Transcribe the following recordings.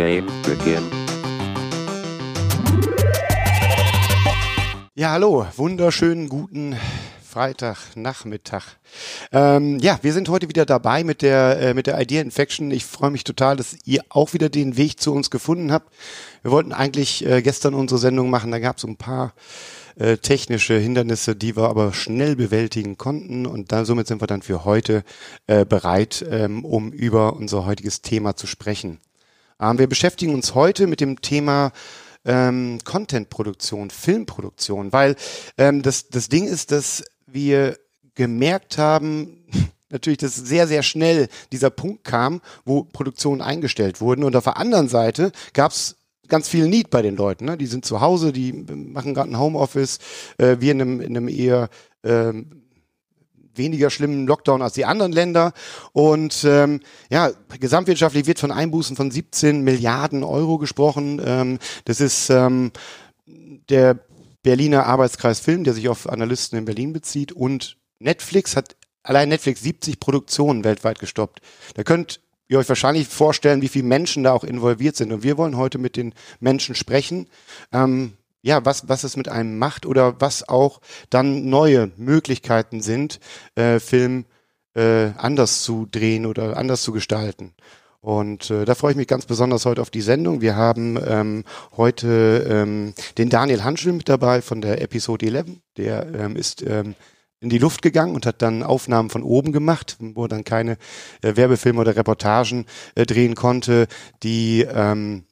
Game begin. Ja, hallo, wunderschönen guten Freitagnachmittag. Ähm, ja, wir sind heute wieder dabei mit der äh, mit der Idea Infection. Ich freue mich total, dass ihr auch wieder den Weg zu uns gefunden habt. Wir wollten eigentlich äh, gestern unsere Sendung machen, da gab es ein paar äh, technische Hindernisse, die wir aber schnell bewältigen konnten und da, somit sind wir dann für heute äh, bereit, ähm, um über unser heutiges Thema zu sprechen. Ähm, wir beschäftigen uns heute mit dem Thema ähm, Content-Produktion, Filmproduktion, weil ähm, das, das Ding ist, dass wir gemerkt haben, natürlich, dass sehr, sehr schnell dieser Punkt kam, wo Produktionen eingestellt wurden. Und auf der anderen Seite gab es ganz viel Need bei den Leuten. Ne? Die sind zu Hause, die machen gerade ein Homeoffice. Äh, wir in einem, in einem eher ähm, weniger schlimmen Lockdown als die anderen Länder. Und ähm, ja, gesamtwirtschaftlich wird von Einbußen von 17 Milliarden Euro gesprochen. Ähm, das ist ähm, der Berliner Arbeitskreis Film, der sich auf Analysten in Berlin bezieht. Und Netflix hat allein Netflix 70 Produktionen weltweit gestoppt. Da könnt ihr euch wahrscheinlich vorstellen, wie viele Menschen da auch involviert sind. Und wir wollen heute mit den Menschen sprechen. Ähm, ja, was, was es mit einem macht oder was auch dann neue Möglichkeiten sind, äh, Film äh, anders zu drehen oder anders zu gestalten. Und äh, da freue ich mich ganz besonders heute auf die Sendung. Wir haben ähm, heute ähm, den Daniel Hanschel mit dabei von der Episode 11. Der ähm, ist ähm, in die Luft gegangen und hat dann Aufnahmen von oben gemacht, wo er dann keine äh, Werbefilme oder Reportagen äh, drehen konnte, die ähm,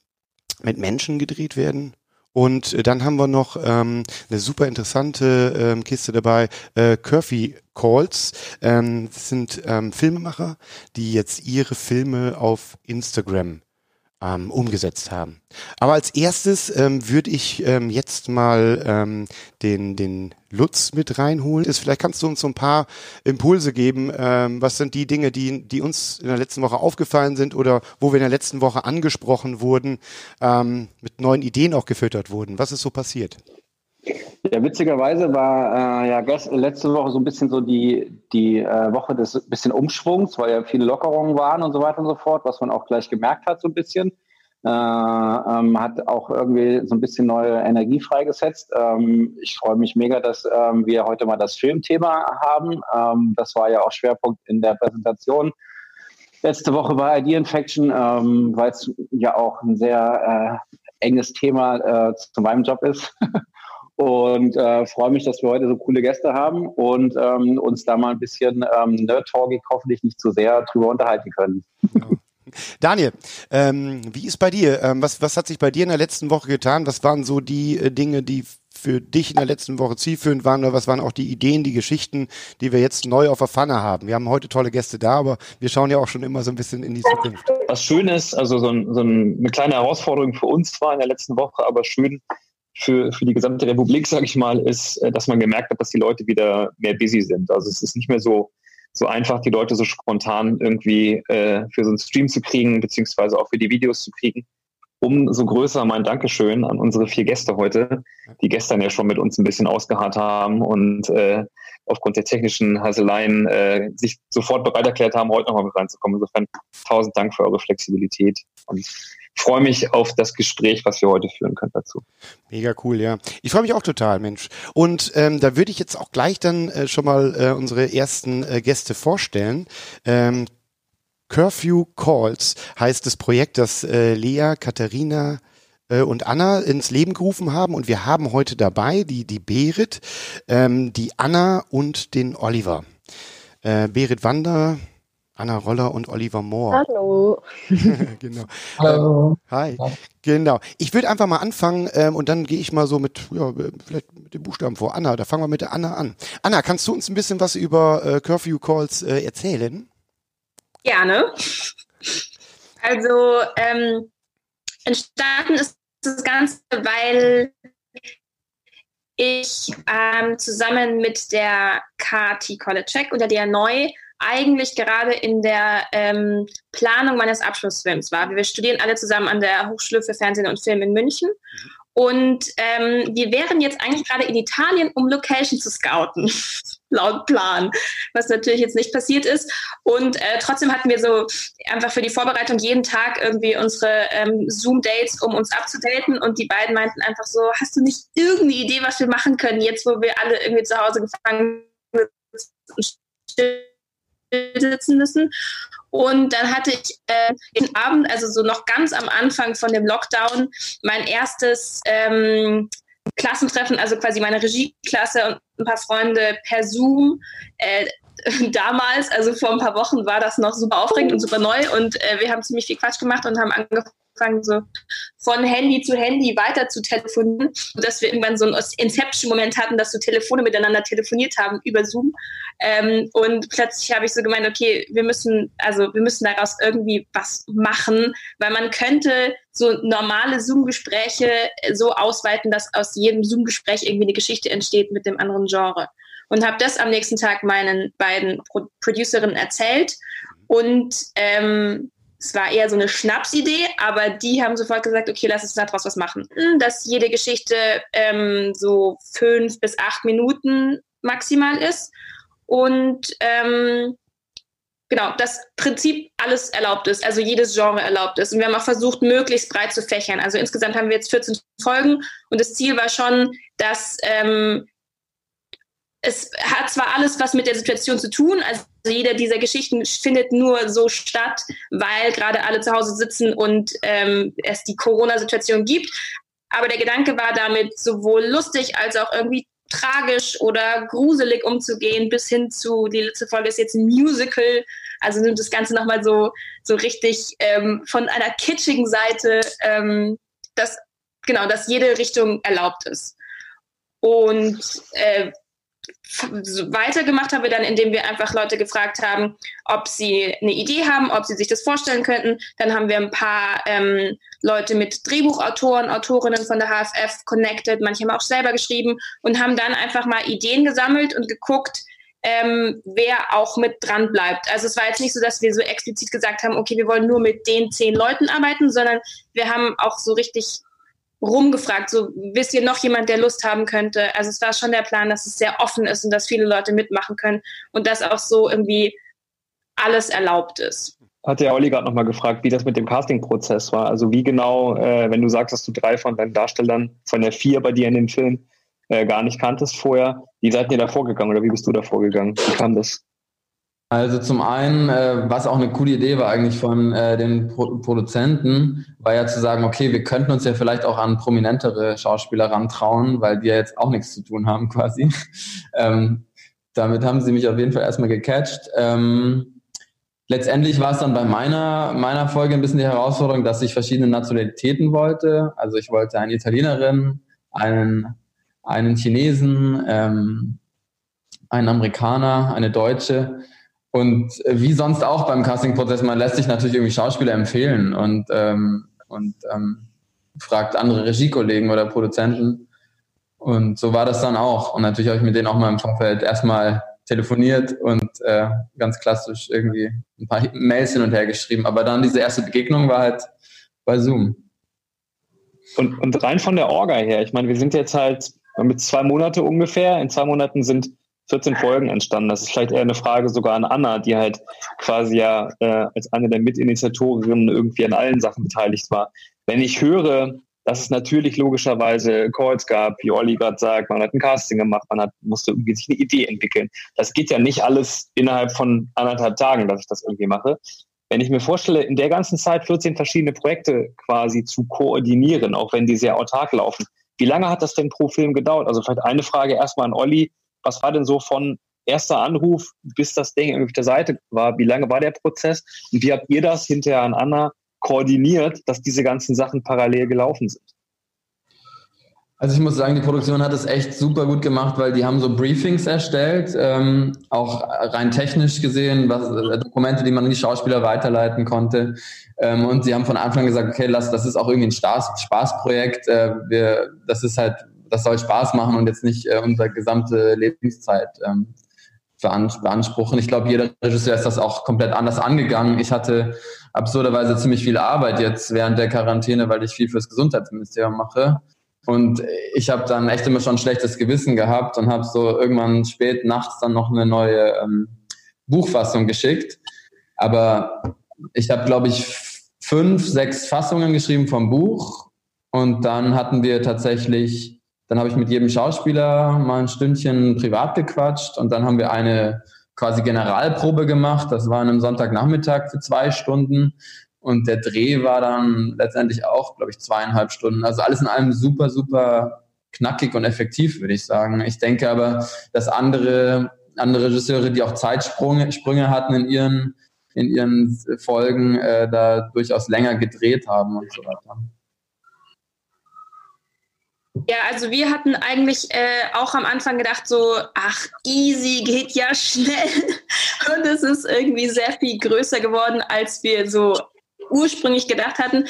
mit Menschen gedreht werden. Und äh, dann haben wir noch ähm, eine super interessante ähm, Kiste dabei, äh, Curfy Calls. Ähm, das sind ähm, Filmemacher, die jetzt ihre Filme auf Instagram ähm, umgesetzt haben. Aber als erstes ähm, würde ich ähm, jetzt mal ähm, den, den Lutz mit reinholen. Ist, vielleicht kannst du uns so ein paar Impulse geben. Ähm, was sind die Dinge, die, die uns in der letzten Woche aufgefallen sind oder wo wir in der letzten Woche angesprochen wurden, ähm, mit neuen Ideen auch gefüttert wurden? Was ist so passiert? Ja, witzigerweise war äh, ja gest letzte Woche so ein bisschen so die, die äh, Woche des bisschen Umschwungs, weil ja viele Lockerungen waren und so weiter und so fort, was man auch gleich gemerkt hat, so ein bisschen. Äh, ähm, hat auch irgendwie so ein bisschen neue Energie freigesetzt. Ähm, ich freue mich mega, dass ähm, wir heute mal das Filmthema haben. Ähm, das war ja auch Schwerpunkt in der Präsentation. Letzte Woche bei ID Infection, ähm, weil es ja auch ein sehr äh, enges Thema äh, zu meinem Job ist. und äh, freue mich, dass wir heute so coole Gäste haben und ähm, uns da mal ein bisschen ähm, nerd-talkig hoffentlich nicht zu sehr drüber unterhalten können. Daniel, ähm, wie ist bei dir? Ähm, was, was hat sich bei dir in der letzten Woche getan? Was waren so die äh, Dinge, die für dich in der letzten Woche zielführend waren oder was waren auch die Ideen, die Geschichten, die wir jetzt neu auf der Pfanne haben? Wir haben heute tolle Gäste da, aber wir schauen ja auch schon immer so ein bisschen in die Zukunft. Was schön ist, also so, ein, so eine kleine Herausforderung für uns war in der letzten Woche, aber schön für, für die gesamte Republik, sage ich mal, ist, äh, dass man gemerkt hat, dass die Leute wieder mehr busy sind. Also es ist nicht mehr so, so einfach, die Leute so spontan irgendwie äh, für so einen Stream zu kriegen, beziehungsweise auch für die Videos zu kriegen. Umso größer mein Dankeschön an unsere vier Gäste heute, die gestern ja schon mit uns ein bisschen ausgeharrt haben und äh, aufgrund der technischen Haseleien äh, sich sofort bereit erklärt haben, heute nochmal mit reinzukommen. Insofern tausend Dank für eure Flexibilität und freue mich auf das Gespräch, was wir heute führen können dazu. Mega cool, ja. Ich freue mich auch total, Mensch. Und ähm, da würde ich jetzt auch gleich dann äh, schon mal äh, unsere ersten äh, Gäste vorstellen. Ähm, Curfew Calls heißt das Projekt, das äh, Lea, Katharina äh, und Anna ins Leben gerufen haben. Und wir haben heute dabei die, die Berit, ähm, die Anna und den Oliver. Äh, Berit Wander, Anna Roller und Oliver Moore. Hallo. genau. Hallo. Ähm, hi. Genau. Ich würde einfach mal anfangen ähm, und dann gehe ich mal so mit, ja, vielleicht mit den Buchstaben vor. Anna, da fangen wir mit der Anna an. Anna, kannst du uns ein bisschen was über äh, Curfew Calls äh, erzählen? Gerne. Also ähm, entstanden ist das Ganze, weil ich ähm, zusammen mit der Kati Kolacek oder der Neu eigentlich gerade in der ähm, Planung meines Abschlussfilms war. Wir studieren alle zusammen an der Hochschule für Fernsehen und Film in München. Und ähm, wir wären jetzt eigentlich gerade in Italien, um Location zu scouten. laut Plan, was natürlich jetzt nicht passiert ist. Und äh, trotzdem hatten wir so einfach für die Vorbereitung jeden Tag irgendwie unsere ähm, Zoom-Dates, um uns abzudaten. Und die beiden meinten einfach so, hast du nicht irgendeine Idee, was wir machen können, jetzt wo wir alle irgendwie zu Hause gefangen sitzen müssen. Und dann hatte ich äh, den Abend, also so noch ganz am Anfang von dem Lockdown, mein erstes ähm, Klassentreffen, also quasi meine Regieklasse und ein paar Freunde per Zoom. Äh, damals, also vor ein paar Wochen, war das noch super aufregend und super neu und äh, wir haben ziemlich viel Quatsch gemacht und haben angefangen, angefangen, so von Handy zu Handy weiter zu telefonieren, dass wir irgendwann so einen Inception-Moment hatten, dass so Telefone miteinander telefoniert haben über Zoom. Ähm, und plötzlich habe ich so gemeint, okay, wir müssen, also wir müssen daraus irgendwie was machen, weil man könnte so normale Zoom-Gespräche so ausweiten, dass aus jedem Zoom-Gespräch irgendwie eine Geschichte entsteht mit dem anderen Genre. Und habe das am nächsten Tag meinen beiden Pro Producerinnen erzählt. Und ähm, es war eher so eine Schnapsidee, aber die haben sofort gesagt, okay, lass uns daraus was machen. Hm, dass jede Geschichte ähm, so fünf bis acht Minuten maximal ist. Und ähm, genau, das Prinzip alles erlaubt ist, also jedes Genre erlaubt ist. Und wir haben auch versucht, möglichst breit zu fächern. Also insgesamt haben wir jetzt 14 Folgen und das Ziel war schon, dass ähm, es hat zwar alles was mit der Situation zu tun, also jeder dieser Geschichten findet nur so statt, weil gerade alle zu Hause sitzen und ähm, es die Corona-Situation gibt. Aber der Gedanke war damit sowohl lustig als auch irgendwie tragisch oder gruselig umzugehen, bis hin zu, die letzte Folge ist jetzt ein Musical, also nimmt das Ganze nochmal so, so richtig ähm, von einer kitschigen Seite, ähm, dass, genau, dass jede Richtung erlaubt ist. Und äh, weitergemacht haben wir dann, indem wir einfach Leute gefragt haben, ob sie eine Idee haben, ob sie sich das vorstellen könnten. Dann haben wir ein paar ähm, Leute mit Drehbuchautoren, Autorinnen von der HFF connected, manche haben auch selber geschrieben und haben dann einfach mal Ideen gesammelt und geguckt, ähm, wer auch mit dran bleibt. Also es war jetzt nicht so, dass wir so explizit gesagt haben, okay, wir wollen nur mit den zehn Leuten arbeiten, sondern wir haben auch so richtig rumgefragt, so wisst ihr noch jemand, der Lust haben könnte. Also es war schon der Plan, dass es sehr offen ist und dass viele Leute mitmachen können und dass auch so irgendwie alles erlaubt ist. Hat ja Olli gerade nochmal gefragt, wie das mit dem Casting-Prozess war. Also wie genau, äh, wenn du sagst, dass du drei von deinen Darstellern von der vier bei dir in dem Film äh, gar nicht kanntest vorher, wie seid ihr da vorgegangen oder wie bist du da vorgegangen? Wie kam das? Also zum einen, äh, was auch eine coole Idee war eigentlich von äh, den Pro Produzenten, war ja zu sagen, okay, wir könnten uns ja vielleicht auch an prominentere Schauspieler rantrauen, weil die ja jetzt auch nichts zu tun haben quasi. ähm, damit haben sie mich auf jeden Fall erstmal gecatcht. Ähm, letztendlich war es dann bei meiner, meiner Folge ein bisschen die Herausforderung, dass ich verschiedene Nationalitäten wollte. Also ich wollte eine Italienerin, einen, einen Chinesen, ähm, einen Amerikaner, eine Deutsche und äh, wie sonst auch beim Casting-Prozess, man lässt sich natürlich irgendwie Schauspieler empfehlen und, ähm, und ähm, fragt andere Regiekollegen oder Produzenten. Und so war das dann auch. Und natürlich habe ich mit denen auch mal im Vorfeld erstmal telefoniert und äh, ganz klassisch irgendwie ein paar Mails hin und her geschrieben. Aber dann diese erste Begegnung war halt bei Zoom. Und, und rein von der Orga her, ich meine, wir sind jetzt halt mit zwei Monate ungefähr. In zwei Monaten sind 14 Folgen entstanden. Das ist vielleicht eher eine Frage sogar an Anna, die halt quasi ja äh, als eine der Mitinitiatorinnen irgendwie an allen Sachen beteiligt war. Wenn ich höre, dass es natürlich logischerweise Calls gab, wie Olli gerade sagt, man hat ein Casting gemacht, man hat, musste irgendwie sich eine Idee entwickeln. Das geht ja nicht alles innerhalb von anderthalb Tagen, dass ich das irgendwie mache. Wenn ich mir vorstelle, in der ganzen Zeit 14 verschiedene Projekte quasi zu koordinieren, auch wenn die sehr autark laufen, wie lange hat das denn pro Film gedauert? Also vielleicht eine Frage erstmal an Olli was war denn so von erster Anruf, bis das Ding irgendwie auf der Seite war? Wie lange war der Prozess? Und wie habt ihr das hinterher an Anna koordiniert, dass diese ganzen Sachen parallel gelaufen sind? Also ich muss sagen, die Produktion hat es echt super gut gemacht, weil die haben so Briefings erstellt, ähm, auch rein technisch gesehen, was, äh, Dokumente, die man an die Schauspieler weiterleiten konnte. Ähm, und sie haben von Anfang an gesagt, okay, lass, das ist auch irgendwie ein Spaß, Spaßprojekt. Äh, wir, das ist halt das soll Spaß machen und jetzt nicht äh, unsere gesamte Lebenszeit ähm, beanspruchen. Ich glaube, jeder Regisseur ist das auch komplett anders angegangen. Ich hatte absurderweise ziemlich viel Arbeit jetzt während der Quarantäne, weil ich viel fürs Gesundheitsministerium mache. Und ich habe dann echt immer schon ein schlechtes Gewissen gehabt und habe so irgendwann spät nachts dann noch eine neue ähm, Buchfassung geschickt. Aber ich habe, glaube ich, fünf, sechs Fassungen geschrieben vom Buch. Und dann hatten wir tatsächlich, dann habe ich mit jedem Schauspieler mal ein Stündchen privat gequatscht und dann haben wir eine quasi Generalprobe gemacht. Das war an einem Sonntagnachmittag für zwei Stunden. Und der Dreh war dann letztendlich auch, glaube ich, zweieinhalb Stunden. Also alles in allem super, super knackig und effektiv, würde ich sagen. Ich denke aber, dass andere, andere Regisseure, die auch Zeitsprünge Sprünge hatten in ihren, in ihren Folgen, äh, da durchaus länger gedreht haben und so weiter. Ja, also wir hatten eigentlich äh, auch am Anfang gedacht, so, ach, easy, geht ja schnell. Und es ist irgendwie sehr viel größer geworden, als wir so ursprünglich gedacht hatten.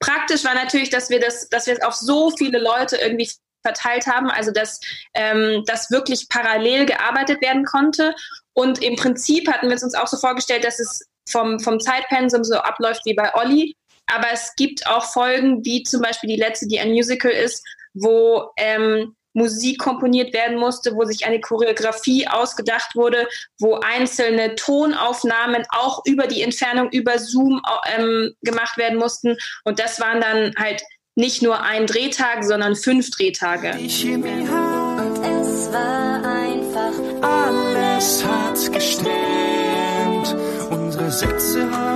Praktisch war natürlich, dass wir das, dass wir es auf so viele Leute irgendwie verteilt haben, also dass ähm, das wirklich parallel gearbeitet werden konnte. Und im Prinzip hatten wir es uns auch so vorgestellt, dass es vom, vom Zeitpensum so abläuft wie bei Olli. Aber es gibt auch Folgen, wie zum Beispiel die letzte, die ein Musical ist, wo ähm, Musik komponiert werden musste, wo sich eine Choreografie ausgedacht wurde, wo einzelne Tonaufnahmen auch über die Entfernung über Zoom ähm, gemacht werden mussten. Und das waren dann halt nicht nur ein Drehtag, sondern fünf Drehtage. Die Chemie hat und es war einfach alles hat gestimmt. Unsere Sätze haben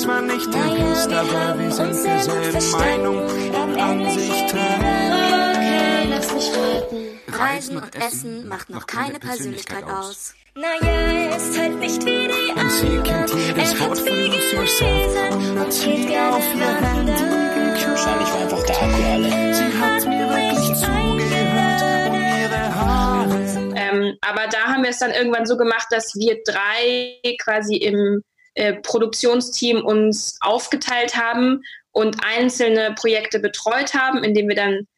zwar nicht geküsst, naja, aber wir sind derselben Meinung und Ansicht. Okay, lass mich raten. Reisen und Essen macht noch keine Persönlichkeit aus. Naja, er ist halt nicht wie die Und sie kennt jedes Wort von Lose Yourself und sie auf ihr Handy Wahrscheinlich war einfach der Akku alle. Sie hat mir wirklich zugehört und ihre Haare. Ähm, aber da haben wir es dann irgendwann so gemacht, dass wir drei quasi im äh, Produktionsteam uns aufgeteilt haben und einzelne Projekte betreut haben, indem wir dann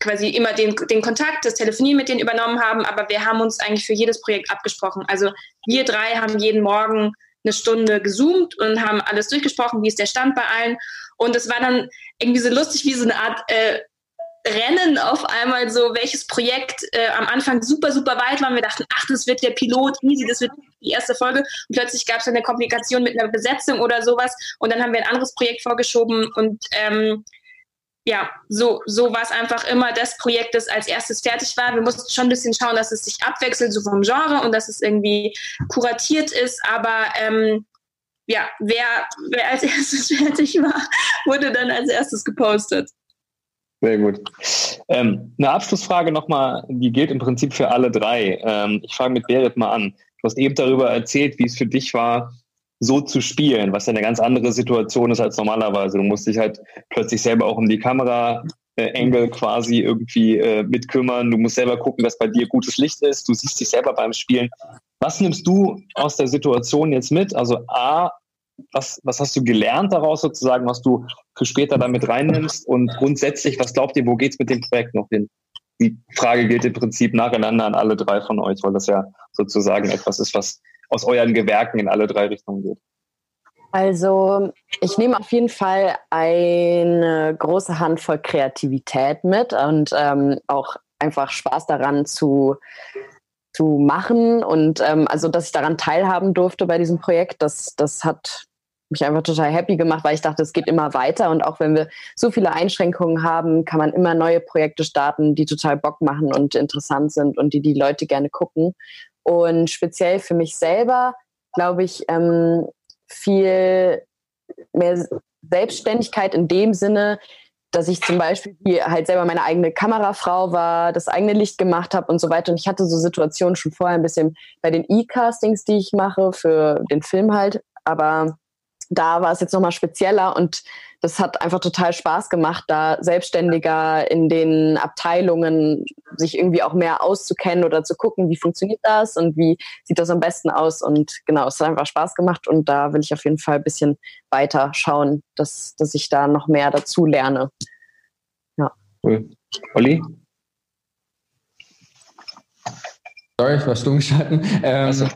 quasi immer den, den Kontakt, das Telefonie mit denen übernommen haben, aber wir haben uns eigentlich für jedes Projekt abgesprochen. Also wir drei haben jeden Morgen eine Stunde gezoomt und haben alles durchgesprochen, wie ist der Stand bei allen. Und es war dann irgendwie so lustig wie so eine Art äh, Rennen auf einmal so, welches Projekt äh, am Anfang super, super weit war. Wir dachten, ach, das wird der Pilot, easy, das wird die erste Folge. Und plötzlich gab es eine Komplikation mit einer Besetzung oder sowas. Und dann haben wir ein anderes Projekt vorgeschoben und ähm, ja, so, so war es einfach immer das Projekt, das als erstes fertig war. Wir mussten schon ein bisschen schauen, dass es sich abwechselt, so vom Genre und dass es irgendwie kuratiert ist. Aber ähm, ja, wer, wer als erstes fertig war, wurde dann als erstes gepostet. Sehr gut. Ähm, eine Abschlussfrage nochmal, die gilt im Prinzip für alle drei. Ähm, ich fange mit Berit mal an. Du hast eben darüber erzählt, wie es für dich war, so zu spielen, was ja eine ganz andere Situation ist als normalerweise. Du musst dich halt plötzlich selber auch um die Kamera äh, Engel quasi irgendwie äh, mitkümmern. Du musst selber gucken, dass bei dir gutes Licht ist. Du siehst dich selber beim Spielen. Was nimmst du aus der Situation jetzt mit? Also A, was, was hast du gelernt daraus sozusagen, was du für später damit reinnimmst? Und grundsätzlich, was glaubt ihr, wo geht's mit dem Projekt noch hin? Die Frage gilt im Prinzip nacheinander an alle drei von euch, weil das ja sozusagen etwas ist, was aus euren Gewerken in alle drei Richtungen geht. Also ich nehme auf jeden Fall eine große Handvoll Kreativität mit und ähm, auch einfach Spaß daran zu, zu machen und ähm, also dass ich daran teilhaben durfte bei diesem Projekt, das, das hat mich einfach total happy gemacht, weil ich dachte, es geht immer weiter und auch wenn wir so viele Einschränkungen haben, kann man immer neue Projekte starten, die total Bock machen und interessant sind und die die Leute gerne gucken. Und speziell für mich selber, glaube ich, ähm, viel mehr Selbstständigkeit in dem Sinne, dass ich zum Beispiel halt selber meine eigene Kamerafrau war, das eigene Licht gemacht habe und so weiter. Und ich hatte so Situationen schon vorher ein bisschen bei den E-Castings, die ich mache für den Film halt. Aber da war es jetzt nochmal spezieller und das hat einfach total Spaß gemacht, da selbstständiger in den Abteilungen sich irgendwie auch mehr auszukennen oder zu gucken, wie funktioniert das und wie sieht das am besten aus. Und genau, es hat einfach Spaß gemacht und da will ich auf jeden Fall ein bisschen weiter schauen, dass, dass ich da noch mehr dazu lerne. Ja. Cool. Olli? Sorry, ich war stumm geschalten. Ähm, also.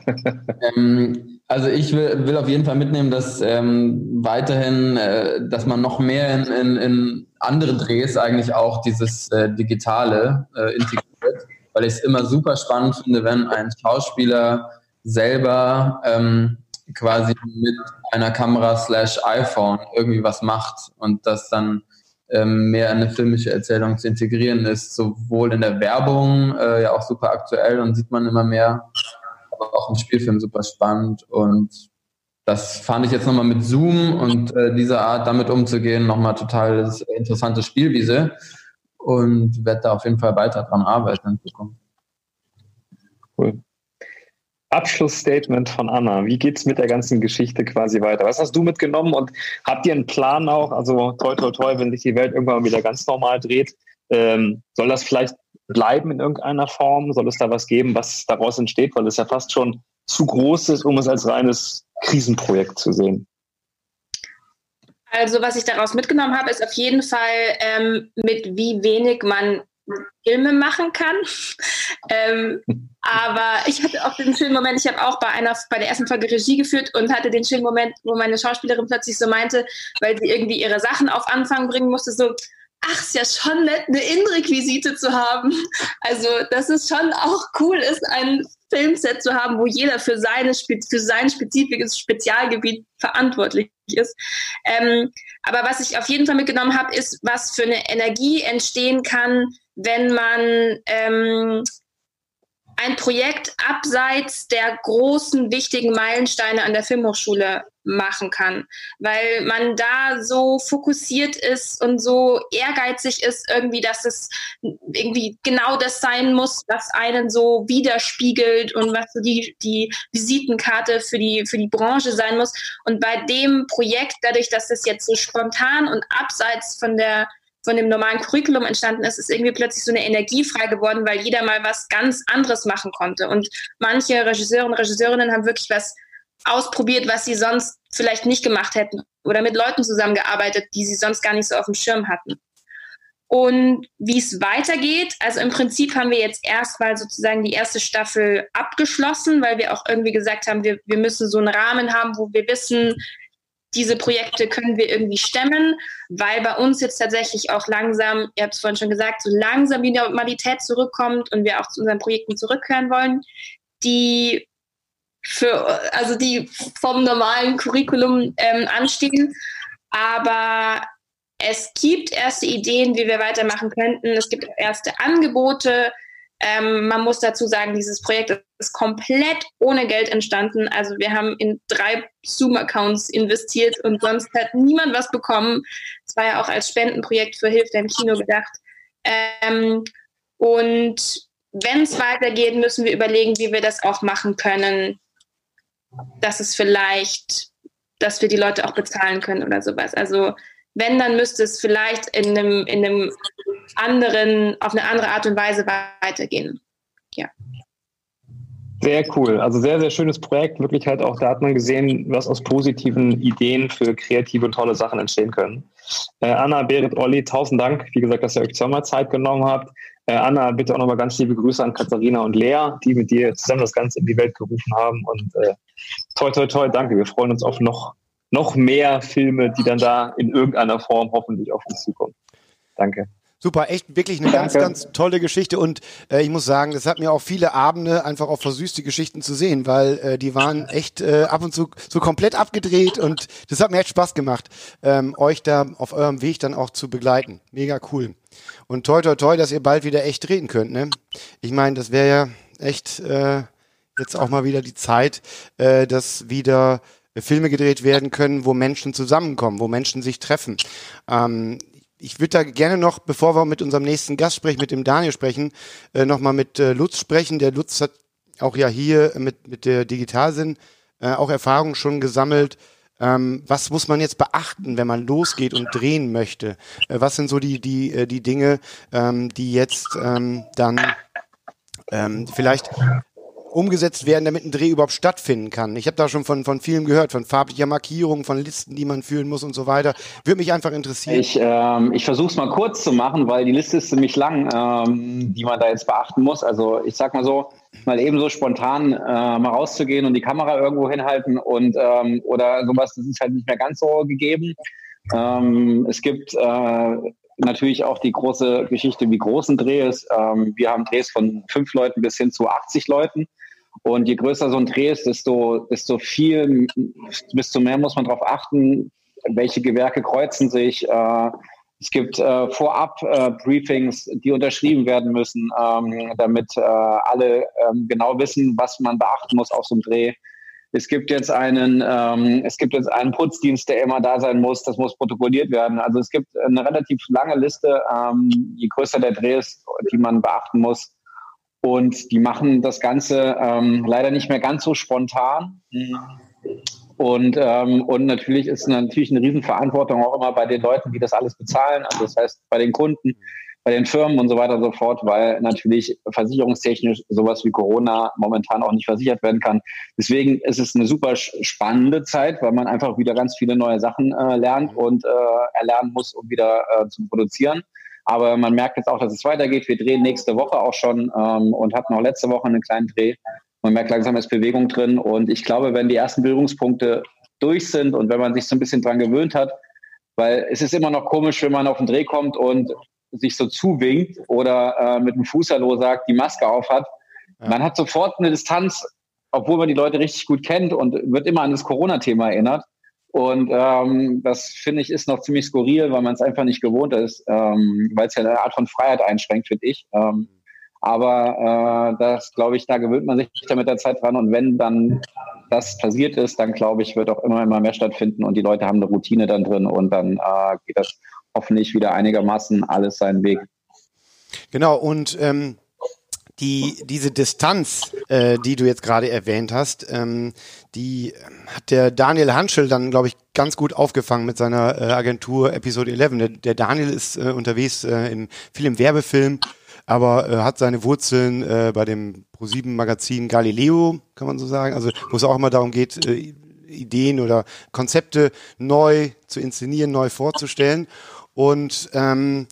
ähm, also ich will, will auf jeden Fall mitnehmen, dass ähm, weiterhin, äh, dass man noch mehr in, in, in andere Drehs eigentlich auch dieses äh, Digitale äh, integriert, weil ich es immer super spannend finde, wenn ein Schauspieler selber ähm, quasi mit einer Kamera slash iPhone irgendwie was macht und das dann ähm, mehr in eine filmische Erzählung zu integrieren ist, sowohl in der Werbung, äh, ja auch super aktuell und sieht man immer mehr, aber auch im Spielfilm super spannend und das fand ich jetzt nochmal mit Zoom und äh, dieser Art damit umzugehen nochmal total interessante Spielwiese und werde da auf jeden Fall weiter dran arbeiten in Zukunft. Cool. Abschlussstatement von Anna. Wie geht's mit der ganzen Geschichte quasi weiter? Was hast du mitgenommen und habt ihr einen Plan auch? Also toi toi toi, wenn sich die Welt irgendwann wieder ganz normal dreht, ähm, soll das vielleicht bleiben in irgendeiner Form? Soll es da was geben, was daraus entsteht? Weil es ja fast schon zu groß ist, um es als reines Krisenprojekt zu sehen. Also was ich daraus mitgenommen habe, ist auf jeden Fall, ähm, mit wie wenig man Filme machen kann. ähm, aber ich hatte auch den schönen Moment, ich habe auch bei einer bei der ersten Folge Regie geführt und hatte den schönen Moment, wo meine Schauspielerin plötzlich so meinte, weil sie irgendwie ihre Sachen auf Anfang bringen musste, so, ach, ist ja schon nett, eine Innenrequisite zu haben. Also, dass es schon auch cool ist, ein Filmset zu haben, wo jeder für, seine, für sein spezifisches Spezialgebiet verantwortlich ist. Ähm, aber was ich auf jeden Fall mitgenommen habe, ist, was für eine Energie entstehen kann, wenn man ähm, ein Projekt abseits der großen, wichtigen Meilensteine an der Filmhochschule machen kann, weil man da so fokussiert ist und so ehrgeizig ist irgendwie, dass es irgendwie genau das sein muss, was einen so widerspiegelt und was so die, die Visitenkarte für die, für die Branche sein muss. Und bei dem Projekt, dadurch, dass es jetzt so spontan und abseits von der von dem normalen Curriculum entstanden ist, ist irgendwie plötzlich so eine Energie frei geworden, weil jeder mal was ganz anderes machen konnte. Und manche Regisseure und Regisseurinnen haben wirklich was ausprobiert, was sie sonst vielleicht nicht gemacht hätten oder mit Leuten zusammengearbeitet, die sie sonst gar nicht so auf dem Schirm hatten. Und wie es weitergeht, also im Prinzip haben wir jetzt erstmal sozusagen die erste Staffel abgeschlossen, weil wir auch irgendwie gesagt haben, wir, wir müssen so einen Rahmen haben, wo wir wissen, diese Projekte können wir irgendwie stemmen, weil bei uns jetzt tatsächlich auch langsam, ihr habt es vorhin schon gesagt, so langsam die Normalität zurückkommt und wir auch zu unseren Projekten zurückkehren wollen, die für, also die vom normalen Curriculum ähm, anstehen. Aber es gibt erste Ideen, wie wir weitermachen könnten. Es gibt erste Angebote. Ähm, man muss dazu sagen, dieses Projekt ist komplett ohne Geld entstanden. Also wir haben in drei Zoom-Accounts investiert und sonst hat niemand was bekommen. Es war ja auch als Spendenprojekt für Hilfe im Kino gedacht. Ähm, und wenn es weitergeht, müssen wir überlegen, wie wir das auch machen können, dass es vielleicht, dass wir die Leute auch bezahlen können oder sowas. Also wenn, dann müsste es vielleicht in einem, in einem anderen, auf eine andere Art und Weise weitergehen. Ja. Sehr cool. Also sehr, sehr schönes Projekt. Wirklich halt auch, da hat man gesehen, was aus positiven Ideen für kreative und tolle Sachen entstehen können. Äh, Anna, Berit, Olli, tausend Dank, wie gesagt, dass ihr euch zweimal Zeit genommen habt. Äh, Anna, bitte auch nochmal ganz liebe Grüße an Katharina und Lea, die mit dir zusammen das Ganze in die Welt gerufen haben. Und äh, toi, toi, toi, danke. Wir freuen uns auf noch noch mehr Filme, die dann da in irgendeiner Form hoffentlich auf uns zukommen. Danke. Super, echt wirklich eine ganz, ganz tolle Geschichte und äh, ich muss sagen, das hat mir auch viele Abende einfach auch versüßt, die Geschichten zu sehen, weil äh, die waren echt äh, ab und zu so komplett abgedreht und das hat mir echt Spaß gemacht, ähm, euch da auf eurem Weg dann auch zu begleiten. Mega cool. Und toi, toi, toi, dass ihr bald wieder echt reden könnt, ne? Ich meine, das wäre ja echt äh, jetzt auch mal wieder die Zeit, äh, dass wieder Filme gedreht werden können, wo Menschen zusammenkommen, wo Menschen sich treffen. Ähm, ich würde da gerne noch, bevor wir mit unserem nächsten Gast sprechen, mit dem Daniel sprechen, äh, nochmal mit äh, Lutz sprechen. Der Lutz hat auch ja hier mit, mit der Digitalsinn äh, auch Erfahrungen schon gesammelt. Ähm, was muss man jetzt beachten, wenn man losgeht und drehen möchte? Äh, was sind so die, die, äh, die Dinge, ähm, die jetzt ähm, dann ähm, vielleicht umgesetzt werden, damit ein Dreh überhaupt stattfinden kann? Ich habe da schon von, von vielen gehört, von farblicher Markierung, von Listen, die man führen muss und so weiter. Würde mich einfach interessieren. Ich, ähm, ich versuche es mal kurz zu machen, weil die Liste ist ziemlich lang, ähm, die man da jetzt beachten muss. Also ich sag mal so, mal eben so spontan äh, mal rauszugehen und die Kamera irgendwo hinhalten und ähm, oder sowas, das ist halt nicht mehr ganz so gegeben. Ähm, es gibt äh, natürlich auch die große Geschichte, wie groß ein Dreh ist. Ähm, wir haben Drehs von fünf Leuten bis hin zu 80 Leuten. Und je größer so ein Dreh ist, desto, desto viel, desto mehr muss man darauf achten, welche Gewerke kreuzen sich. Äh, es gibt äh, vorab äh, Briefings, die unterschrieben werden müssen, ähm, damit äh, alle ähm, genau wissen, was man beachten muss auf so einem Dreh. Es gibt jetzt einen, ähm, es gibt jetzt einen Putzdienst, der immer da sein muss. Das muss protokolliert werden. Also es gibt eine relativ lange Liste, ähm, je größer der Dreh ist, die man beachten muss. Und die machen das Ganze ähm, leider nicht mehr ganz so spontan. Und, ähm, und natürlich ist natürlich eine Riesenverantwortung auch immer bei den Leuten, die das alles bezahlen. Also das heißt bei den Kunden, bei den Firmen und so weiter und so fort, weil natürlich versicherungstechnisch sowas wie Corona momentan auch nicht versichert werden kann. Deswegen ist es eine super spannende Zeit, weil man einfach wieder ganz viele neue Sachen äh, lernt und äh, erlernen muss, um wieder äh, zu produzieren. Aber man merkt jetzt auch, dass es weitergeht. Wir drehen nächste Woche auch schon ähm, und hatten auch letzte Woche einen kleinen Dreh. Man merkt langsam ist Bewegung drin. Und ich glaube, wenn die ersten Berührungspunkte durch sind und wenn man sich so ein bisschen dran gewöhnt hat, weil es ist immer noch komisch, wenn man auf den Dreh kommt und sich so zuwinkt oder äh, mit dem Fußhallo sagt, die Maske auf hat. Ja. Man hat sofort eine Distanz, obwohl man die Leute richtig gut kennt und wird immer an das Corona-Thema erinnert. Und ähm, das finde ich ist noch ziemlich skurril, weil man es einfach nicht gewohnt ist, ähm, weil es ja eine Art von Freiheit einschränkt, finde ich. Ähm, aber äh, das, glaube ich, da gewöhnt man sich da mit der Zeit dran. Und wenn dann das passiert ist, dann glaube ich, wird auch immer, immer mehr stattfinden und die Leute haben eine Routine dann drin und dann äh, geht das hoffentlich wieder einigermaßen alles seinen Weg. Genau, und ähm, die, diese Distanz, äh, die du jetzt gerade erwähnt hast, ähm, die hat der Daniel Hanschel dann, glaube ich, ganz gut aufgefangen mit seiner äh, Agentur Episode 11. Der, der Daniel ist äh, unterwegs äh, im, viel im Werbefilm, aber äh, hat seine Wurzeln äh, bei dem ProSieben-Magazin Galileo, kann man so sagen, also wo es auch immer darum geht, äh, Ideen oder Konzepte neu zu inszenieren, neu vorzustellen. Und ähm,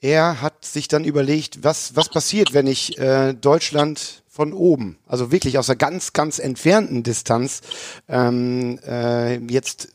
er hat sich dann überlegt, was, was passiert, wenn ich äh, Deutschland von oben, also wirklich aus einer ganz, ganz entfernten Distanz ähm, äh, jetzt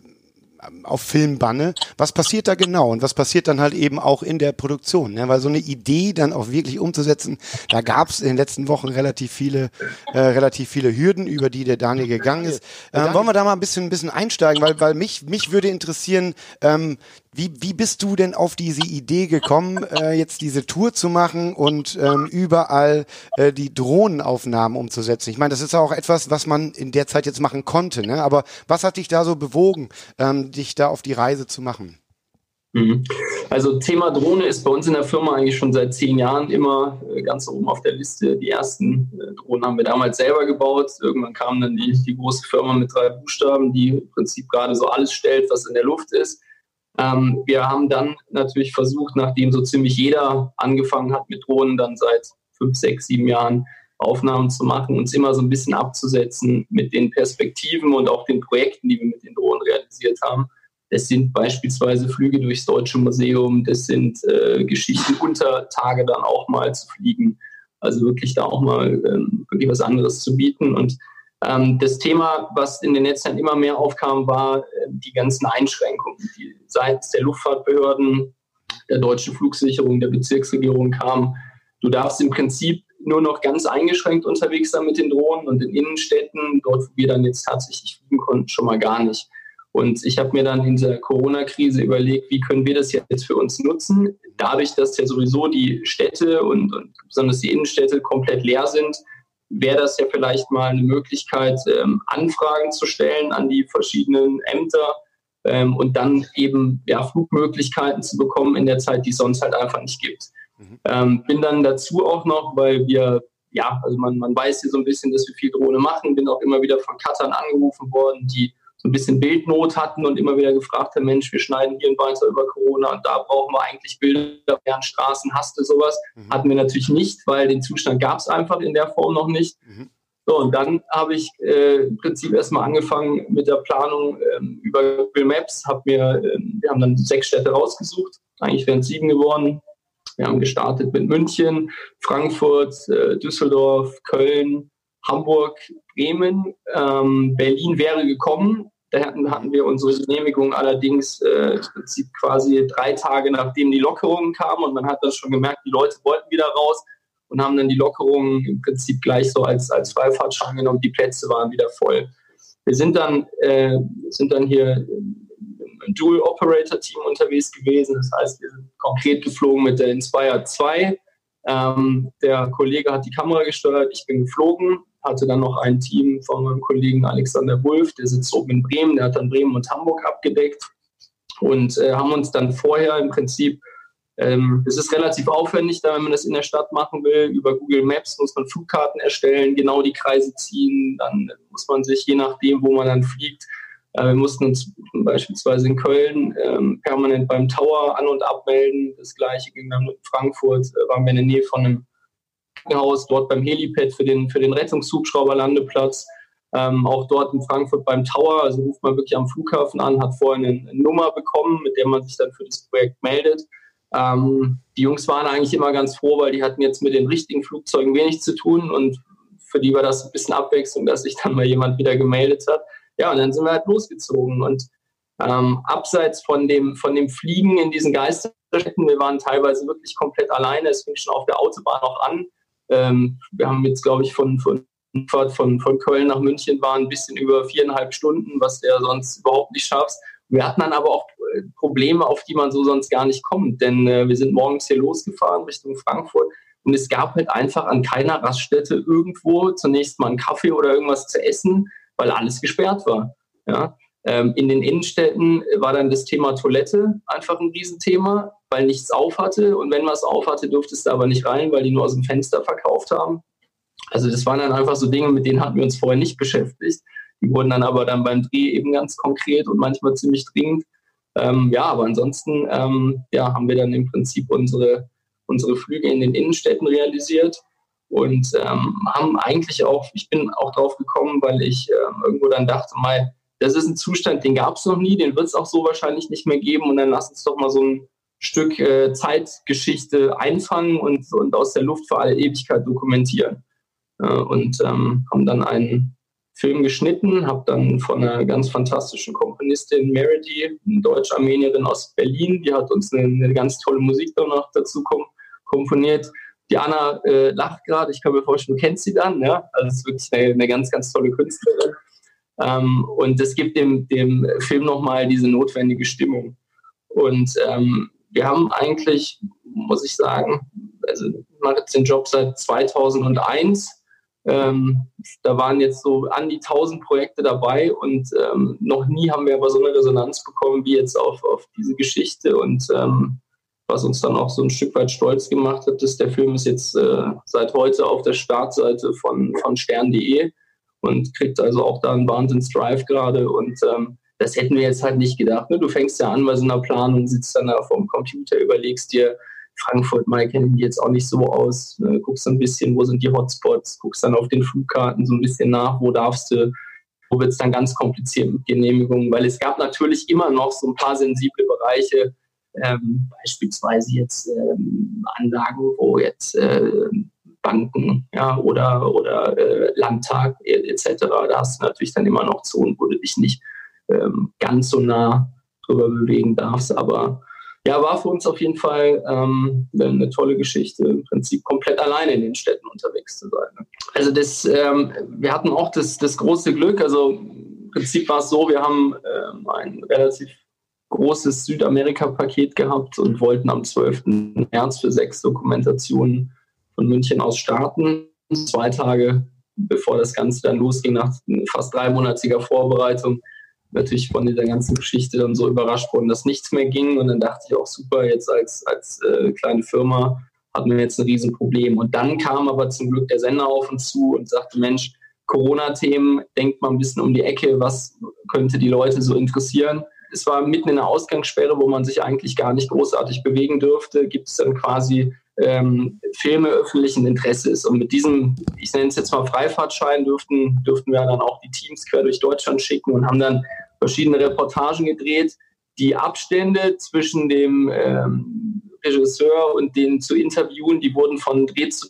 auf Film banne, was passiert da genau und was passiert dann halt eben auch in der Produktion, ne? weil so eine Idee dann auch wirklich umzusetzen, da gab es in den letzten Wochen relativ viele, äh, relativ viele Hürden, über die der Daniel gegangen ist. Ähm, wollen wir da mal ein bisschen, ein bisschen einsteigen, weil, weil mich, mich würde interessieren, ähm, wie, wie bist du denn auf diese Idee gekommen, äh, jetzt diese Tour zu machen und ähm, überall äh, die Drohnenaufnahmen umzusetzen? Ich meine, das ist auch etwas, was man in der Zeit jetzt machen konnte, ne? aber was hat dich da so bewogen, ähm, dich da auf die Reise zu machen? Mhm. Also Thema Drohne ist bei uns in der Firma eigentlich schon seit zehn Jahren immer äh, ganz oben auf der Liste. Die ersten äh, Drohnen haben wir damals selber gebaut. Irgendwann kam dann die, die große Firma mit drei Buchstaben, die im Prinzip gerade so alles stellt, was in der Luft ist. Ähm, wir haben dann natürlich versucht, nachdem so ziemlich jeder angefangen hat mit Drohnen, dann seit fünf, sechs, sieben Jahren Aufnahmen zu machen, uns immer so ein bisschen abzusetzen mit den Perspektiven und auch den Projekten, die wir mit den Drohnen realisiert haben. Das sind beispielsweise Flüge durchs Deutsche Museum, das sind äh, Geschichten unter Tage dann auch mal zu fliegen. Also wirklich da auch mal ähm, wirklich was anderes zu bieten. Und ähm, das Thema, was in den Netzen immer mehr aufkam, war äh, die ganzen Einschränkungen, die seitens der Luftfahrtbehörden, der deutschen Flugsicherung, der Bezirksregierung kamen. Du darfst im Prinzip nur noch ganz eingeschränkt unterwegs sein mit den Drohnen und in Innenstädten, dort wo wir dann jetzt tatsächlich fliegen konnten, schon mal gar nicht. Und ich habe mir dann in dieser Corona-Krise überlegt, wie können wir das jetzt für uns nutzen? Dadurch, dass ja sowieso die Städte und, und besonders die Innenstädte komplett leer sind, wäre das ja vielleicht mal eine Möglichkeit, ähm, Anfragen zu stellen an die verschiedenen Ämter ähm, und dann eben ja, Flugmöglichkeiten zu bekommen in der Zeit, die es sonst halt einfach nicht gibt. Mhm. Ähm, bin dann dazu auch noch, weil wir, ja, also man, man weiß hier so ein bisschen, dass wir viel Drohne machen, bin auch immer wieder von Cuttern angerufen worden, die so ein bisschen Bildnot hatten und immer wieder gefragt haben, Mensch, wir schneiden hier weiter über Corona und da brauchen wir eigentlich Bilder während Straßen, hast du sowas? Mhm. Hatten wir natürlich nicht, weil den Zustand gab es einfach in der Form noch nicht. Mhm. So, und dann habe ich äh, im Prinzip erstmal angefangen mit der Planung ähm, über Google Maps. Hab mir, äh, wir haben dann sechs Städte rausgesucht. Eigentlich wären es sieben geworden. Wir haben gestartet mit München, Frankfurt, äh, Düsseldorf, Köln, Hamburg, Bremen. Ähm, Berlin wäre gekommen. Da hatten, hatten wir unsere Genehmigung allerdings äh, im Prinzip quasi drei Tage nachdem die Lockerungen kamen und man hat dann schon gemerkt, die Leute wollten wieder raus und haben dann die Lockerungen im Prinzip gleich so als, als Freifahrtschein genommen. Die Plätze waren wieder voll. Wir sind dann, äh, sind dann hier im Dual Operator Team unterwegs gewesen. Das heißt, wir sind konkret geflogen mit der Inspire 2. Ähm, der Kollege hat die Kamera gesteuert, ich bin geflogen, hatte dann noch ein Team von meinem Kollegen Alexander Wulff, der sitzt oben in Bremen, der hat dann Bremen und Hamburg abgedeckt und äh, haben uns dann vorher im Prinzip ähm, es ist relativ aufwendig, da wenn man das in der Stadt machen will. Über Google Maps muss man Flugkarten erstellen, genau die Kreise ziehen. Dann muss man sich, je nachdem, wo man dann fliegt, wir mussten uns beispielsweise in Köln ähm, permanent beim Tower an- und abmelden. Das gleiche ging dann in Frankfurt, äh, waren wir in der Nähe von einem Krankenhaus, dort beim Helipad für den, für den Rettungshubschrauberlandeplatz. Ähm, auch dort in Frankfurt beim Tower, also ruft man wirklich am Flughafen an, hat vorher eine, eine Nummer bekommen, mit der man sich dann für das Projekt meldet. Ähm, die Jungs waren eigentlich immer ganz froh, weil die hatten jetzt mit den richtigen Flugzeugen wenig zu tun und für die war das ein bisschen Abwechslung, dass sich dann mal jemand wieder gemeldet hat. Ja, und dann sind wir halt losgezogen und ähm, abseits von dem, von dem Fliegen in diesen Geisterstädten, wir waren teilweise wirklich komplett alleine, es fing schon auf der Autobahn auch an. Ähm, wir haben jetzt, glaube ich, von, von, von, von Köln nach München waren ein bisschen über viereinhalb Stunden, was ja sonst überhaupt nicht schaffst. Wir hatten dann aber auch äh, Probleme, auf die man so sonst gar nicht kommt. Denn äh, wir sind morgens hier losgefahren Richtung Frankfurt und es gab halt einfach an keiner Raststätte irgendwo zunächst mal einen Kaffee oder irgendwas zu essen, weil alles gesperrt war. Ja? Ähm, in den Innenstädten war dann das Thema Toilette einfach ein Riesenthema, weil nichts auf hatte. Und wenn was auf hatte, durftest du aber nicht rein, weil die nur aus dem Fenster verkauft haben. Also das waren dann einfach so Dinge, mit denen hatten wir uns vorher nicht beschäftigt. Die wurden dann aber dann beim Dreh eben ganz konkret und manchmal ziemlich dringend. Ähm, ja, aber ansonsten ähm, ja, haben wir dann im Prinzip unsere, unsere Flüge in den Innenstädten realisiert und ähm, haben eigentlich auch, ich bin auch drauf gekommen, weil ich ähm, irgendwo dann dachte, mal, das ist ein Zustand, den gab es noch nie, den wird es auch so wahrscheinlich nicht mehr geben und dann lass uns doch mal so ein Stück äh, Zeitgeschichte einfangen und, und aus der Luft für alle Ewigkeit dokumentieren. Äh, und ähm, haben dann einen Film geschnitten, habe dann von einer ganz fantastischen Komponistin Meredy, eine Deutsch-Armenierin aus Berlin, die hat uns eine, eine ganz tolle Musik dann noch dazu kom komponiert. Die Anna äh, lacht gerade, ich kann mir vorstellen, du kennst sie dann, ja? Also es ist wirklich eine, eine ganz, ganz tolle Künstlerin. Ähm, und es gibt dem, dem Film nochmal diese notwendige Stimmung. Und ähm, wir haben eigentlich, muss ich sagen, also ich mache jetzt den Job seit 2001 ähm, da waren jetzt so an die 1000 Projekte dabei und ähm, noch nie haben wir aber so eine Resonanz bekommen wie jetzt auf, auf diese Geschichte und ähm, was uns dann auch so ein Stück weit stolz gemacht hat, ist, der Film ist jetzt äh, seit heute auf der Startseite von, von stern.de und kriegt also auch da einen Wahnsinns-Drive gerade und ähm, das hätten wir jetzt halt nicht gedacht. Ne? Du fängst ja an bei so einer Planung, sitzt dann da vor dem Computer, überlegst dir, Frankfurt mal kennen die jetzt auch nicht so aus. Ne? Guckst ein bisschen, wo sind die Hotspots, guckst dann auf den Flugkarten so ein bisschen nach, wo darfst du, wo wird es dann ganz kompliziert mit Genehmigungen, weil es gab natürlich immer noch so ein paar sensible Bereiche, ähm, beispielsweise jetzt ähm, Anlagen, wo jetzt äh, Banken ja, oder, oder äh, Landtag etc., da hast du natürlich dann immer noch Zonen, wo du dich nicht ähm, ganz so nah drüber bewegen darfst, aber ja, war für uns auf jeden Fall ähm, eine tolle Geschichte, im Prinzip komplett alleine in den Städten unterwegs zu sein. Ne? Also das, ähm, wir hatten auch das, das große Glück, also im Prinzip war es so, wir haben ähm, ein relativ großes Südamerika-Paket gehabt und wollten am 12. März für sechs Dokumentationen von München aus starten. Zwei Tage bevor das Ganze dann losging, nach fast dreimonatiger Vorbereitung, natürlich von dieser ganzen Geschichte dann so überrascht worden, dass nichts mehr ging. Und dann dachte ich auch, super, jetzt als, als äh, kleine Firma hatten wir jetzt ein Riesenproblem. Und dann kam aber zum Glück der Sender auf uns zu und sagte, Mensch, Corona-Themen, denkt mal ein bisschen um die Ecke, was könnte die Leute so interessieren. Es war mitten in der Ausgangssperre, wo man sich eigentlich gar nicht großartig bewegen dürfte. Gibt es dann quasi ähm, Filme öffentlichen Interesses. Und mit diesem, ich nenne es jetzt mal Freifahrtschein, dürften, dürften wir dann auch die Teams quer durch Deutschland schicken und haben dann verschiedene Reportagen gedreht. Die Abstände zwischen dem ähm, Regisseur und den zu interviewen, die wurden von Dreh zu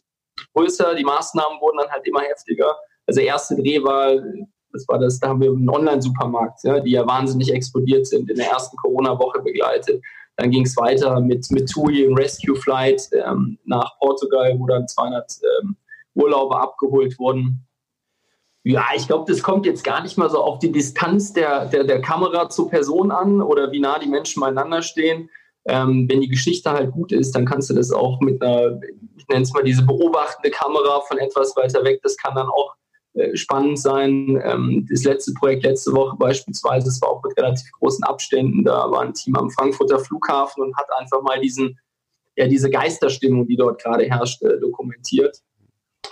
größer, die Maßnahmen wurden dann halt immer heftiger. Also der erste Dreh war, das war das, da haben wir einen Online-Supermarkt, ja, die ja wahnsinnig explodiert sind, in der ersten Corona-Woche begleitet. Dann ging es weiter mit, mit TUI im Rescue Flight ähm, nach Portugal, wo dann 200 ähm, Urlauber abgeholt wurden. Ja, ich glaube, das kommt jetzt gar nicht mal so auf die Distanz der, der, der Kamera zur Person an oder wie nah die Menschen beieinander stehen. Ähm, wenn die Geschichte halt gut ist, dann kannst du das auch mit einer, ich nenne es mal diese beobachtende Kamera von etwas weiter weg, das kann dann auch spannend sein. Ähm, das letzte Projekt letzte Woche beispielsweise, das war auch mit relativ großen Abständen. Da war ein Team am Frankfurter Flughafen und hat einfach mal diesen, ja, diese Geisterstimmung, die dort gerade herrscht, äh, dokumentiert.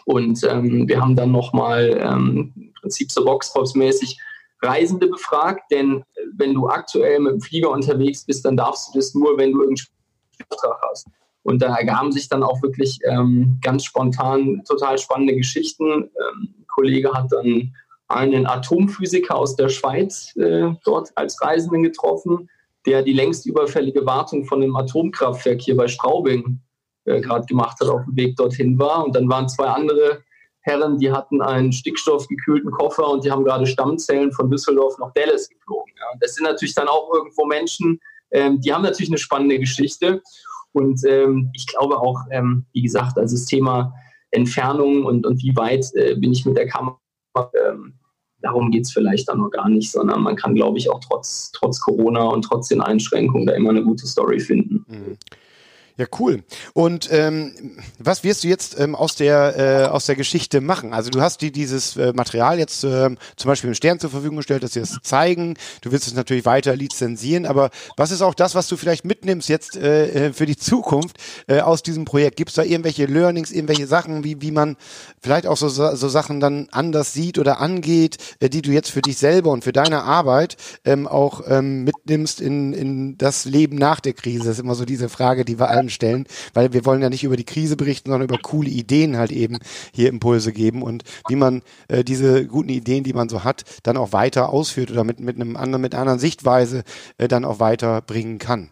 Und ähm, wir haben dann nochmal ähm, im Prinzip so Boxpops-mäßig Reisende befragt, denn äh, wenn du aktuell mit dem Flieger unterwegs bist, dann darfst du das nur, wenn du irgendeinen Auftrag hast. Und da ergaben sich dann auch wirklich ähm, ganz spontan total spannende Geschichten. Ähm, Kollege hat dann einen Atomphysiker aus der Schweiz äh, dort als Reisenden getroffen, der die längst überfällige Wartung von einem Atomkraftwerk hier bei Straubing äh, gerade gemacht hat, auf dem Weg dorthin war. Und dann waren zwei andere Herren, die hatten einen stickstoffgekühlten Koffer und die haben gerade Stammzellen von Düsseldorf nach Dallas geflogen. Ja. Das sind natürlich dann auch irgendwo Menschen, ähm, die haben natürlich eine spannende Geschichte. Und ähm, ich glaube auch, ähm, wie gesagt, also das Thema Entfernung und, und wie weit äh, bin ich mit der Kamera. Ähm, darum geht es vielleicht dann noch gar nicht, sondern man kann, glaube ich, auch trotz, trotz Corona und trotz den Einschränkungen da immer eine gute Story finden. Mhm. Ja, cool. Und ähm, was wirst du jetzt ähm, aus der äh, aus der Geschichte machen? Also du hast dir dieses äh, Material jetzt ähm, zum Beispiel im Stern zur Verfügung gestellt, dass sie es zeigen. Du willst es natürlich weiter lizenzieren, aber was ist auch das, was du vielleicht mitnimmst jetzt äh, äh für die Zukunft äh, aus diesem Projekt? Gibt es da irgendwelche Learnings, irgendwelche Sachen, wie wie man vielleicht auch so so Sachen dann anders sieht oder angeht, äh, die du jetzt für dich selber und für deine Arbeit ähm, auch ähm, mitnimmst in in das Leben nach der Krise? Das ist immer so diese Frage, die wir allen stellen, weil wir wollen ja nicht über die Krise berichten, sondern über coole Ideen halt eben hier Impulse geben und wie man äh, diese guten Ideen, die man so hat, dann auch weiter ausführt oder mit, mit einem anderen, mit einer anderen Sichtweise äh, dann auch weiterbringen kann.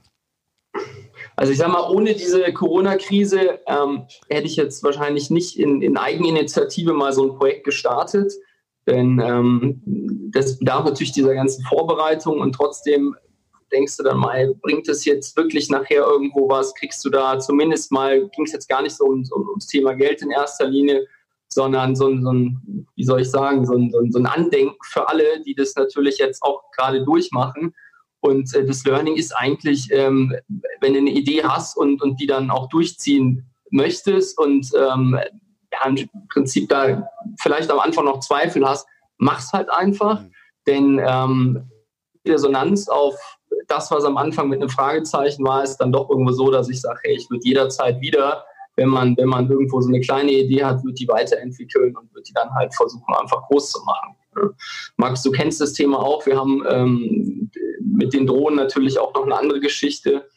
Also ich sage mal, ohne diese Corona-Krise ähm, hätte ich jetzt wahrscheinlich nicht in, in Eigeninitiative mal so ein Projekt gestartet. Denn ähm, das bedarf natürlich dieser ganzen Vorbereitung und trotzdem denkst du dann mal, bringt es jetzt wirklich nachher irgendwo was? Kriegst du da zumindest mal, ging es jetzt gar nicht so um, um, ums Thema Geld in erster Linie, sondern so ein, so ein wie soll ich sagen, so ein, so, ein, Andenken für alle, die das natürlich jetzt auch gerade durchmachen. Und äh, das Learning ist eigentlich, ähm, wenn du eine Idee hast und, und die dann auch durchziehen möchtest und ähm, ja, im Prinzip da vielleicht am Anfang noch Zweifel hast, mach's halt einfach. Mhm. Denn ähm, Resonanz auf das, was am Anfang mit einem Fragezeichen war, ist dann doch irgendwo so, dass ich sage, hey, ich würde jederzeit wieder, wenn man, wenn man irgendwo so eine kleine Idee hat, würde die weiterentwickeln und würde die dann halt versuchen, einfach groß zu machen. Max, du kennst das Thema auch. Wir haben ähm, mit den Drohnen natürlich auch noch eine andere Geschichte.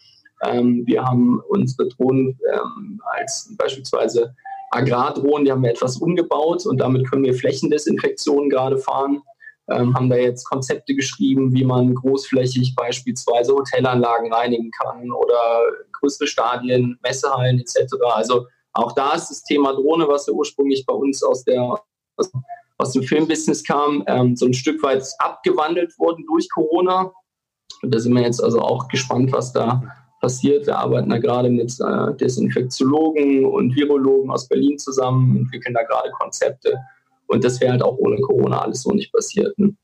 Ähm, wir haben unsere Drohnen ähm, als beispielsweise Agrardrohnen, die haben wir etwas umgebaut und damit können wir Flächendesinfektionen gerade fahren ähm, haben da jetzt Konzepte geschrieben, wie man großflächig beispielsweise Hotelanlagen reinigen kann oder größere Stadien, Messehallen etc. Also auch da ist das Thema Drohne, was ja ursprünglich bei uns aus, der, aus, aus dem Filmbusiness kam, ähm, so ein Stück weit abgewandelt worden durch Corona. Und da sind wir jetzt also auch gespannt, was da passiert. Wir arbeiten da gerade mit äh, Desinfektiologen und Virologen aus Berlin zusammen, entwickeln da gerade Konzepte und das wäre halt auch ohne Corona alles so nicht passiert. Ne?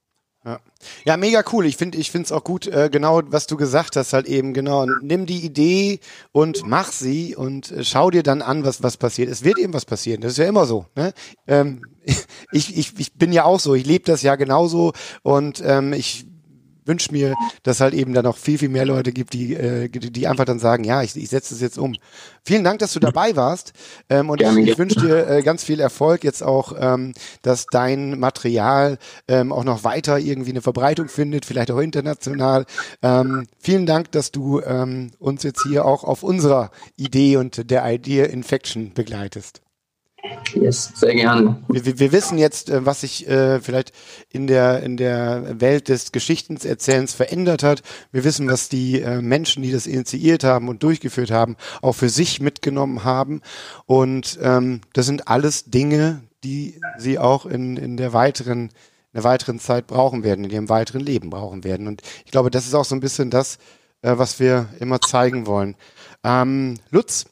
Ja. ja, mega cool. Ich finde, ich finde es auch gut, äh, genau, was du gesagt hast, halt eben genau. Nimm die Idee und mach sie und äh, schau dir dann an, was was passiert. Es wird eben was passieren. Das ist ja immer so. Ne? Ähm, ich, ich, ich bin ja auch so. Ich lebe das ja genauso und ähm, ich wünsche mir, dass halt eben dann noch viel, viel mehr Leute gibt, die, äh, die einfach dann sagen, ja, ich, ich setze es jetzt um. Vielen Dank, dass du dabei warst. Ähm, und Gerne. ich, ich wünsche dir äh, ganz viel Erfolg jetzt auch, ähm, dass dein Material ähm, auch noch weiter irgendwie eine Verbreitung findet, vielleicht auch international. Ähm, vielen Dank, dass du ähm, uns jetzt hier auch auf unserer Idee und der Idea Infection begleitest. Yes, sehr gerne. Wir, wir wissen jetzt, äh, was sich äh, vielleicht in der, in der Welt des Geschichtenerzählens verändert hat. Wir wissen, was die äh, Menschen, die das initiiert haben und durchgeführt haben, auch für sich mitgenommen haben. Und ähm, das sind alles Dinge, die sie auch in, in der weiteren in der weiteren Zeit brauchen werden, in ihrem weiteren Leben brauchen werden. Und ich glaube, das ist auch so ein bisschen das, äh, was wir immer zeigen wollen. Ähm, Lutz,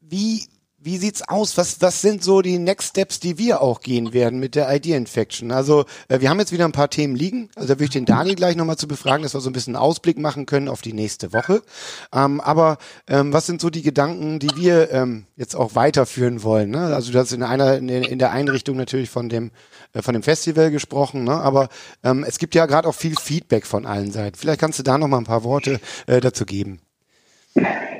wie wie sieht's aus? Was, was sind so die Next Steps, die wir auch gehen werden mit der Idea Infection? Also, äh, wir haben jetzt wieder ein paar Themen liegen. Also, da würde ich den Dani gleich nochmal zu befragen, dass wir so ein bisschen Ausblick machen können auf die nächste Woche. Ähm, aber ähm, was sind so die Gedanken, die wir ähm, jetzt auch weiterführen wollen? Ne? Also, du hast in einer, in, in der Einrichtung natürlich von dem, äh, von dem Festival gesprochen, ne? aber ähm, es gibt ja gerade auch viel Feedback von allen Seiten. Vielleicht kannst du da nochmal ein paar Worte äh, dazu geben.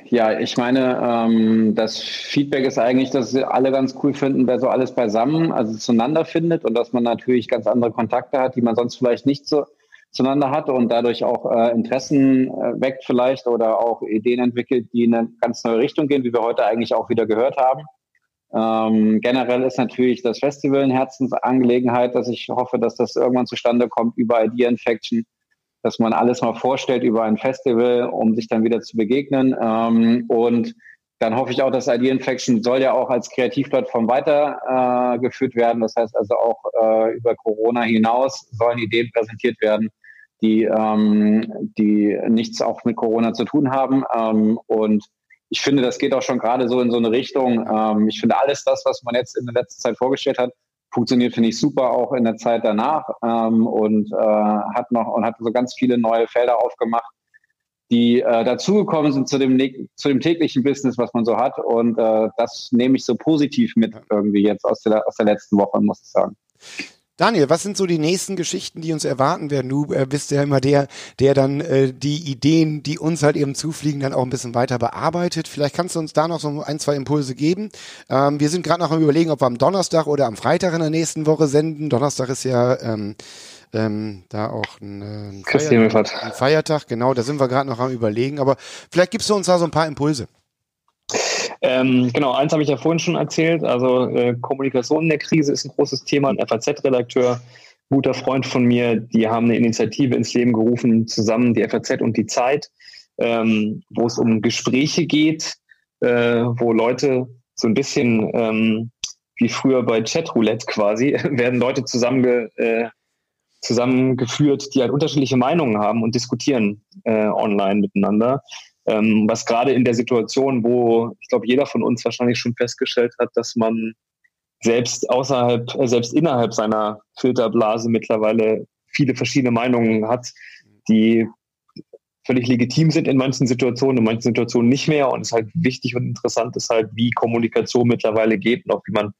Ja, ich meine, ähm, das Feedback ist eigentlich, dass alle ganz cool finden, wer so alles beisammen, also zueinander findet und dass man natürlich ganz andere Kontakte hat, die man sonst vielleicht nicht so zueinander hat und dadurch auch äh, Interessen äh, weckt vielleicht oder auch Ideen entwickelt, die in eine ganz neue Richtung gehen, wie wir heute eigentlich auch wieder gehört haben. Ähm, generell ist natürlich das Festival eine Herzensangelegenheit, dass ich hoffe, dass das irgendwann zustande kommt über Idea Infection dass man alles mal vorstellt über ein Festival, um sich dann wieder zu begegnen. Ähm, und dann hoffe ich auch, dass Idea Infection soll ja auch als Kreativplattform weitergeführt äh, werden. Das heißt also auch äh, über Corona hinaus sollen Ideen präsentiert werden, die, ähm, die nichts auch mit Corona zu tun haben. Ähm, und ich finde, das geht auch schon gerade so in so eine Richtung. Ähm, ich finde alles das, was man jetzt in der letzten Zeit vorgestellt hat, funktioniert, finde ich, super auch in der Zeit danach ähm, und äh, hat noch und hat so ganz viele neue Felder aufgemacht, die äh, dazugekommen sind zu dem, zu dem täglichen Business, was man so hat. Und äh, das nehme ich so positiv mit irgendwie jetzt aus der, aus der letzten Woche, muss ich sagen. Daniel, was sind so die nächsten Geschichten, die uns erwarten werden? Du äh, bist ja immer der, der dann äh, die Ideen, die uns halt eben zufliegen, dann auch ein bisschen weiter bearbeitet. Vielleicht kannst du uns da noch so ein, zwei Impulse geben. Ähm, wir sind gerade noch am überlegen, ob wir am Donnerstag oder am Freitag in der nächsten Woche senden. Donnerstag ist ja ähm, ähm, da auch ein, äh, ein, Feiertag, ein Feiertag, genau, da sind wir gerade noch am überlegen. Aber vielleicht gibst du uns da so ein paar Impulse. Ähm, genau, eins habe ich ja vorhin schon erzählt. Also äh, Kommunikation in der Krise ist ein großes Thema. Ein FAZ-Redakteur, guter Freund von mir, die haben eine Initiative ins Leben gerufen, zusammen die FAZ und die Zeit, ähm, wo es um Gespräche geht, äh, wo Leute so ein bisschen ähm, wie früher bei Chatroulette quasi, werden Leute zusammenge, äh, zusammengeführt, die halt unterschiedliche Meinungen haben und diskutieren äh, online miteinander. Ähm, was gerade in der Situation, wo ich glaube, jeder von uns wahrscheinlich schon festgestellt hat, dass man selbst außerhalb, äh, selbst innerhalb seiner Filterblase mittlerweile viele verschiedene Meinungen hat, die völlig legitim sind in manchen Situationen, in manchen Situationen nicht mehr. Und es ist halt wichtig und interessant ist halt, wie Kommunikation mittlerweile geht und auch wie man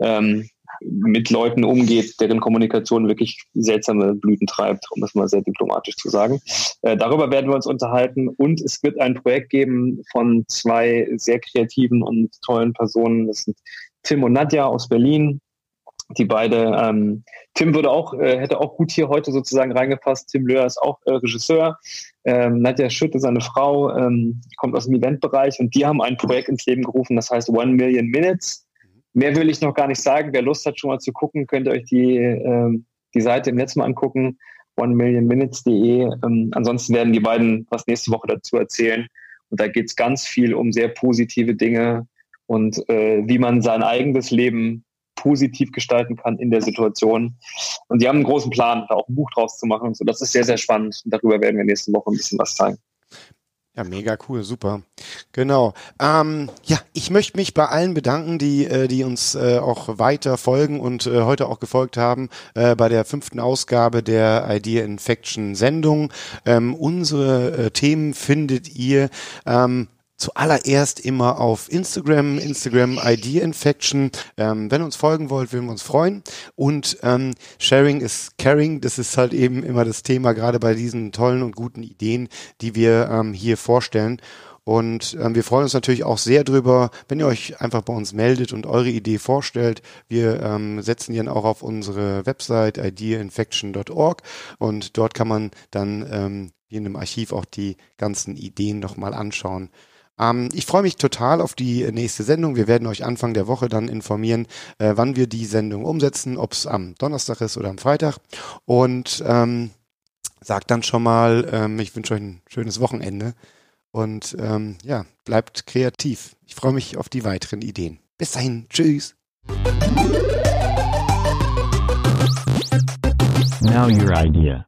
ähm, mit Leuten umgeht, deren Kommunikation wirklich seltsame Blüten treibt, um das mal sehr diplomatisch zu sagen. Äh, darüber werden wir uns unterhalten und es wird ein Projekt geben von zwei sehr kreativen und tollen Personen. Das sind Tim und Nadja aus Berlin. Die beide, ähm, Tim würde auch, äh, hätte auch gut hier heute sozusagen reingepasst. Tim Löhr ist auch äh, Regisseur. Ähm, Nadja Schütt ist eine Frau, ähm, kommt aus dem Eventbereich und die haben ein Projekt ins Leben gerufen, das heißt One Million Minutes Mehr will ich noch gar nicht sagen. Wer Lust hat, schon mal zu gucken, könnt ihr euch die, ähm, die Seite im Netz mal angucken, onemillionminutes.de. Ähm, ansonsten werden die beiden was nächste Woche dazu erzählen. Und da geht es ganz viel um sehr positive Dinge und äh, wie man sein eigenes Leben positiv gestalten kann in der Situation. Und die haben einen großen Plan, da auch ein Buch draus zu machen und so. Das ist sehr, sehr spannend. Und darüber werden wir nächste Woche ein bisschen was zeigen. Ja, mega cool, super. Genau. Ähm, ja, ich möchte mich bei allen bedanken, die, äh, die uns äh, auch weiter folgen und äh, heute auch gefolgt haben äh, bei der fünften Ausgabe der Idea Infection Sendung. Ähm, unsere äh, Themen findet ihr ähm, zuallererst immer auf Instagram, Instagram ID Infection. Ähm, wenn ihr uns folgen wollt, würden wir uns freuen. Und ähm, Sharing is Caring, das ist halt eben immer das Thema, gerade bei diesen tollen und guten Ideen, die wir ähm, hier vorstellen. Und ähm, wir freuen uns natürlich auch sehr drüber, wenn ihr euch einfach bei uns meldet und eure Idee vorstellt. Wir ähm, setzen die dann auch auf unsere Website ideainfection.org und dort kann man dann ähm, in dem Archiv auch die ganzen Ideen nochmal anschauen. Ähm, ich freue mich total auf die nächste Sendung. Wir werden euch Anfang der Woche dann informieren, äh, wann wir die Sendung umsetzen, ob es am Donnerstag ist oder am Freitag. Und ähm, sagt dann schon mal, ähm, ich wünsche euch ein schönes Wochenende. Und ähm, ja, bleibt kreativ. Ich freue mich auf die weiteren Ideen. Bis dahin, tschüss. Now your idea.